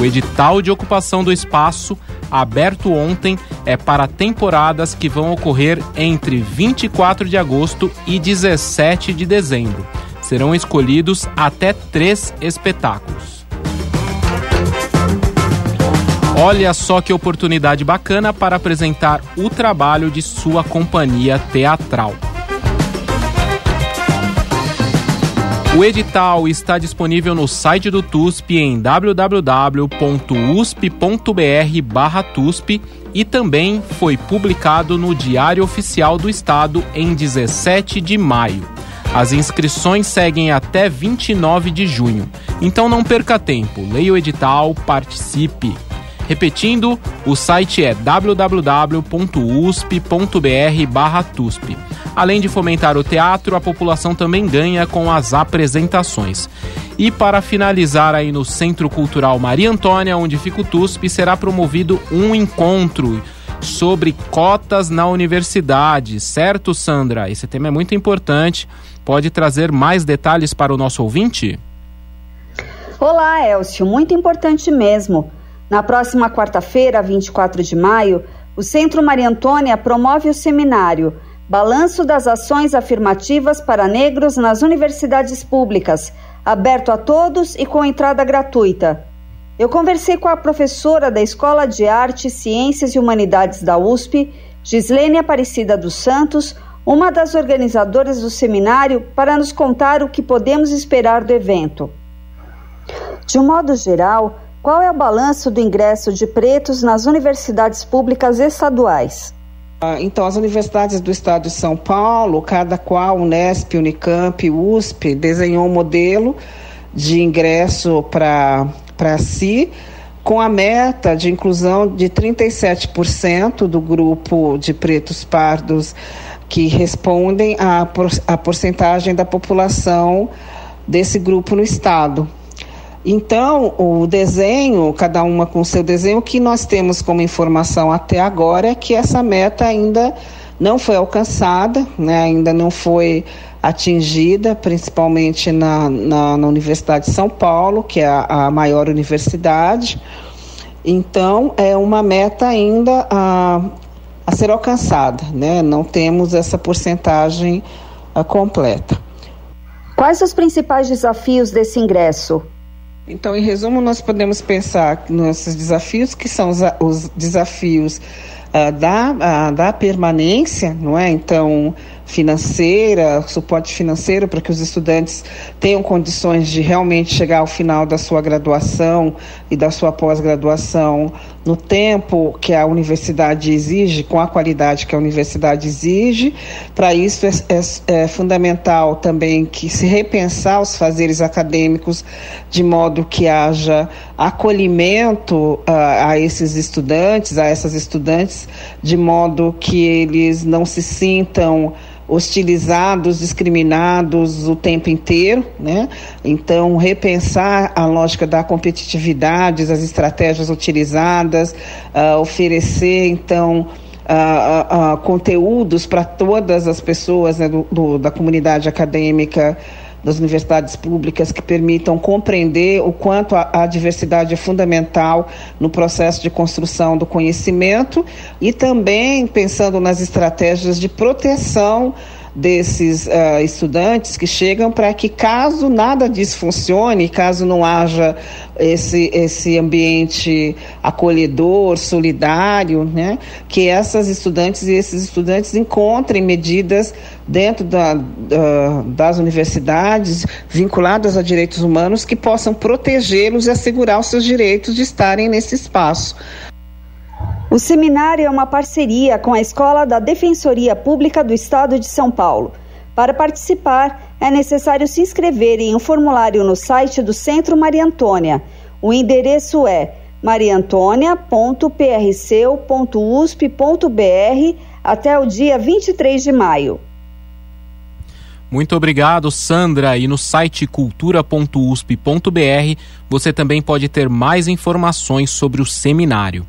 O edital de ocupação do espaço aberto ontem, é para temporadas que vão ocorrer entre 24 de agosto e 17 de dezembro. Serão escolhidos até três espetáculos. Olha só que oportunidade bacana para apresentar o trabalho de sua companhia teatral. O edital está disponível no site do TUSP em www.usp.br/tusp e também foi publicado no Diário Oficial do Estado em 17 de maio. As inscrições seguem até 29 de junho. Então não perca tempo, leia o edital, participe. Repetindo, o site é www.usp.br/tusp. Além de fomentar o teatro, a população também ganha com as apresentações. E para finalizar aí no Centro Cultural Maria Antônia, onde fica o TUSP, será promovido um encontro sobre cotas na universidade, certo, Sandra? Esse tema é muito importante. Pode trazer mais detalhes para o nosso ouvinte? Olá, Elcio, muito importante mesmo. Na próxima quarta-feira, 24 de maio, o Centro Maria Antônia promove o seminário Balanço das Ações Afirmativas para Negros nas Universidades Públicas, aberto a todos e com entrada gratuita. Eu conversei com a professora da Escola de Artes, Ciências e Humanidades da USP, Gislene Aparecida dos Santos, uma das organizadoras do seminário, para nos contar o que podemos esperar do evento. De um modo geral, qual é o balanço do ingresso de pretos nas universidades públicas estaduais? Ah, então, as universidades do estado de São Paulo, cada qual, Unesp, Unicamp, USP, desenhou um modelo de ingresso para si, com a meta de inclusão de 37% do grupo de pretos pardos que respondem à, à porcentagem da população desse grupo no estado. Então, o desenho, cada uma com seu desenho, o que nós temos como informação até agora é que essa meta ainda não foi alcançada, né, ainda não foi atingida, principalmente na, na, na Universidade de São Paulo, que é a, a, maior universidade. Então, é uma meta ainda a, a ser alcançada, né? não temos essa porcentagem a, completa. Quais os principais desafios desse ingresso? Então, em resumo, nós podemos pensar nesses desafios que são os, os desafios da, da permanência, não é? Então, financeira, suporte financeiro para que os estudantes tenham condições de realmente chegar ao final da sua graduação e da sua pós-graduação no tempo que a universidade exige, com a qualidade que a universidade exige. Para isso é, é, é fundamental também que se repensar os fazeres acadêmicos de modo que haja acolhimento uh, a esses estudantes, a essas estudantes, de modo que eles não se sintam hostilizados, discriminados o tempo inteiro, né? Então, repensar a lógica da competitividade, as estratégias utilizadas, uh, oferecer, então, uh, uh, conteúdos para todas as pessoas né, do, do, da comunidade acadêmica das universidades públicas que permitam compreender o quanto a, a, diversidade é fundamental no processo de construção do conhecimento e também pensando nas estratégias de proteção desses uh, estudantes que chegam para que, caso nada disso funcione, caso não haja esse, esse ambiente acolhedor, solidário, né, que essas estudantes e esses estudantes encontrem medidas dentro da, da, das universidades vinculadas a direitos humanos que possam protegê-los e assegurar os seus direitos de estarem nesse espaço. O seminário é uma parceria com a Escola da Defensoria Pública do Estado de São Paulo. Para participar, é necessário se inscrever em um formulário no site do Centro Maria Antônia. O endereço é mariantônia.prcu.usp.br até o dia 23 de maio. Muito obrigado, Sandra. E no site cultura.usp.br você também pode ter mais informações sobre o seminário.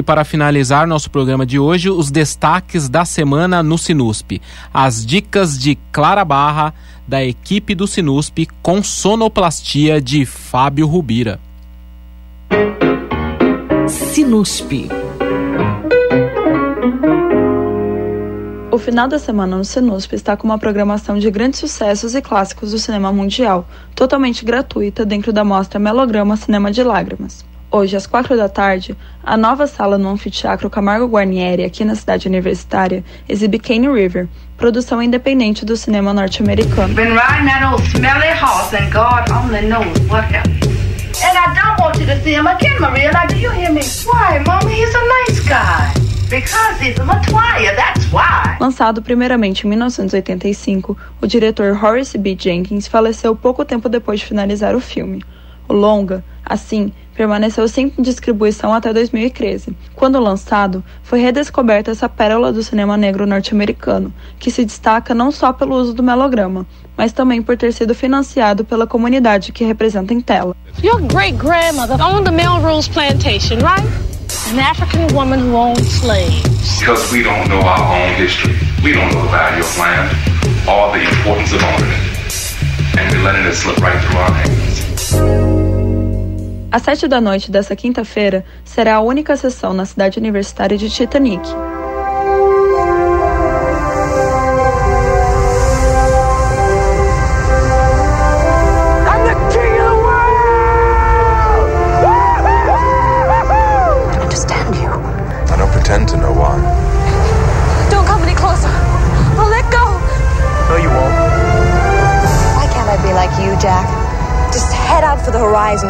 E para finalizar nosso programa de hoje, os destaques da semana no Sinusp. As dicas de Clara Barra, da equipe do Sinusp, com sonoplastia de Fábio Rubira. Sinusp. O final da semana no Sinusp está com uma programação de grandes sucessos e clássicos do cinema mundial, totalmente gratuita dentro da mostra Melograma Cinema de Lágrimas. Hoje, às quatro da tarde, a nova sala no Anfiteatro Camargo Guarnieri, aqui na cidade universitária, exibe Cane River, produção independente do cinema norte-americano. Been riding that old smelly horse and God only knows what else. And I don't want you to see him again, Maria. Now, do you hear me? Why, Mommy? He's a nice guy. Because he's a Matoya, that's why. Lançado primeiramente em 1985, o diretor Horace B. Jenkins faleceu pouco tempo depois de finalizar o filme. O longa, assim, permaneceu sem distribuição até 2013. Quando lançado, foi redescoberta essa pérola do cinema negro norte-americano, que se destaca não só pelo uso do melograma, mas também por ter sido financiado pela comunidade que representa em tela. Your great grandmother owned the Melrose plantation, right? An African woman who owned slaves. Because we don't know our own history. We don't know the value of land or the importance of owning it. And we're letting it slip right through our hands. Às sete da noite dessa quinta-feira, será a única sessão na cidade universitária de Titanic.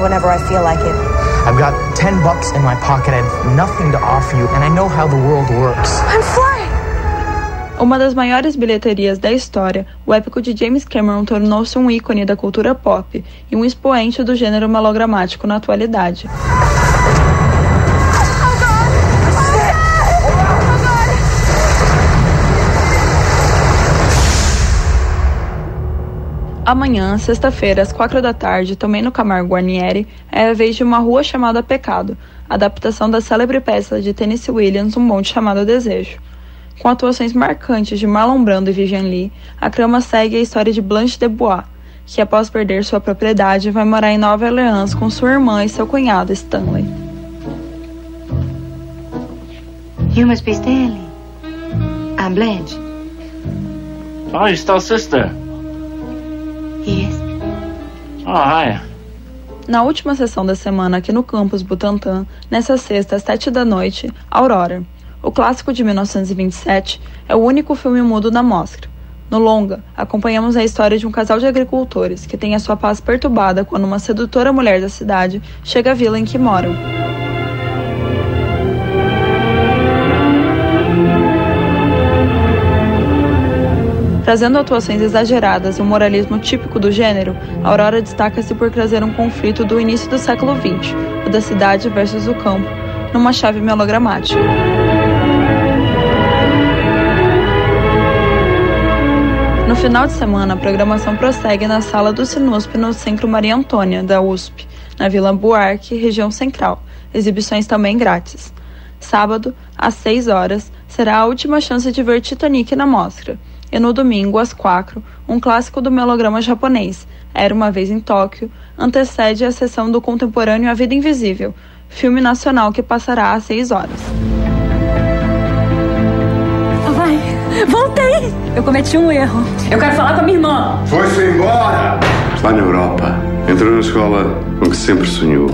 Whenever I feel like it. I've got 10 bucks in my pocket. I have nothing to offer you, and I know how the world works. I'm flying! Uma das maiores bilheterias da história, o épico de James Cameron tornou-se um ícone da cultura pop e um expoente do gênero melodramático na atualidade. Amanhã, sexta-feira, às quatro da tarde, também no Camargo Guarnieri, é a vez de uma rua chamada Pecado, adaptação da célebre peça de Tennessee Williams, Um Monte Chamado Desejo. Com atuações marcantes de Marlon Brando e Vivian Lee, a trama segue a história de Blanche de Bois, que após perder sua propriedade vai morar em Nova Orleans com sua irmã e seu cunhado Stanley. You must be Stanley. I'm Blanche. Oh, you're still sister. Yes. Oh, hi. Na última sessão da semana aqui no campus Butantã, nessa sexta às sete da noite, Aurora. O clássico de 1927 é o único filme mudo da mostra. No longa, acompanhamos a história de um casal de agricultores que tem a sua paz perturbada quando uma sedutora mulher da cidade chega à vila em que moram. Trazendo atuações exageradas e um moralismo típico do gênero, Aurora destaca-se por trazer um conflito do início do século XX, o da cidade versus o campo, numa chave melodramática. final de semana, a programação prossegue na sala do Sinusp no Centro Maria Antônia, da USP, na Vila Buarque, região central. Exibições também grátis. Sábado, às 6 horas, será a última chance de ver Titanic na mostra. E no domingo, às 4, um clássico do melodrama japonês, Era uma Vez em Tóquio, antecede a sessão do contemporâneo A Vida Invisível, filme nacional que passará às 6 horas. Papai, voltei! Eu cometi um erro. Eu quero falar com a minha irmã. Foi-se embora! Está na Europa. Entrou na escola com que sempre sonhou.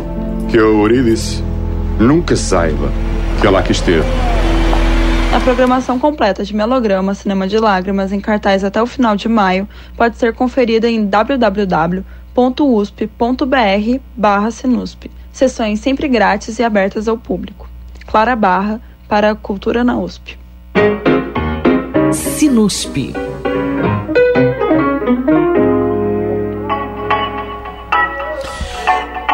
Que a Eurídice nunca saiba que ela aqui esteve. A programação completa de Melodrama Cinema de Lágrimas em cartaz até o final de maio pode ser conferida em www.usp.br/sinusp. Sessões sempre grátis e abertas ao público. Clara Barra para a Cultura na USP. Sinusp.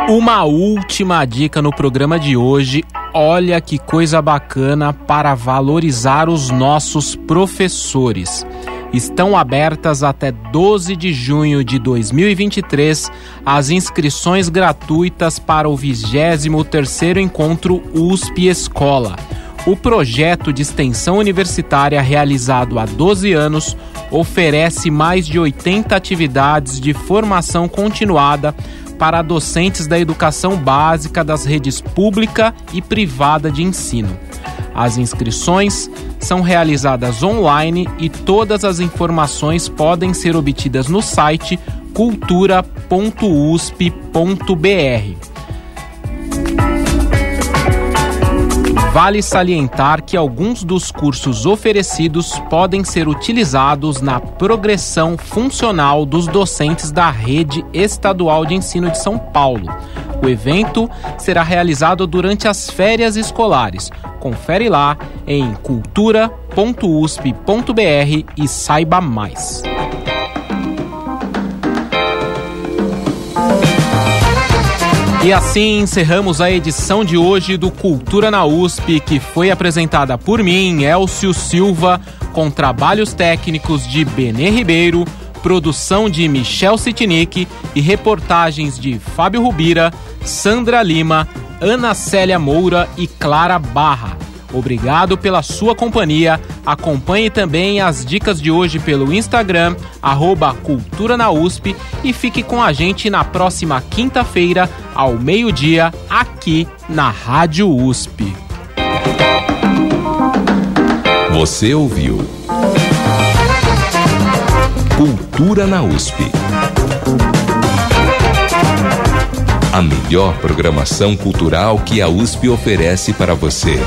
Uma última dica no programa de hoje. Olha que coisa bacana para valorizar os nossos professores. Estão abertas até 12 de junho de 2023 as inscrições gratuitas para o 23º encontro USP Escola. O projeto de extensão universitária realizado há 12 anos oferece mais de 80 atividades de formação continuada para docentes da educação básica das redes pública e privada de ensino. As inscrições são realizadas online e todas as informações podem ser obtidas no site cultura.usp.br. Vale salientar que alguns dos cursos oferecidos podem ser utilizados na progressão funcional dos docentes da Rede Estadual de Ensino de São Paulo. O evento será realizado durante as férias escolares. Confere lá em cultura.usp.br e saiba mais. E assim encerramos a edição de hoje do Cultura na USP, que foi apresentada por mim, Elcio Silva, com trabalhos técnicos de Benê Ribeiro, produção de Michel Sitnik e reportagens de Fábio Rubira, Sandra Lima, Ana Célia Moura e Clara Barra. Obrigado pela sua companhia. Acompanhe também as dicas de hoje pelo Instagram, arroba Cultura na USP, e fique com a gente na próxima quinta-feira, ao meio-dia, aqui na Rádio USP. Você ouviu Cultura na USP. A melhor programação cultural que a USP oferece para você.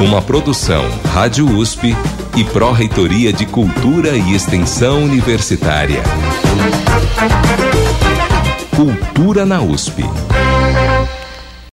Uma produção Rádio USP e Pró-Reitoria de Cultura e Extensão Universitária. Cultura na USP.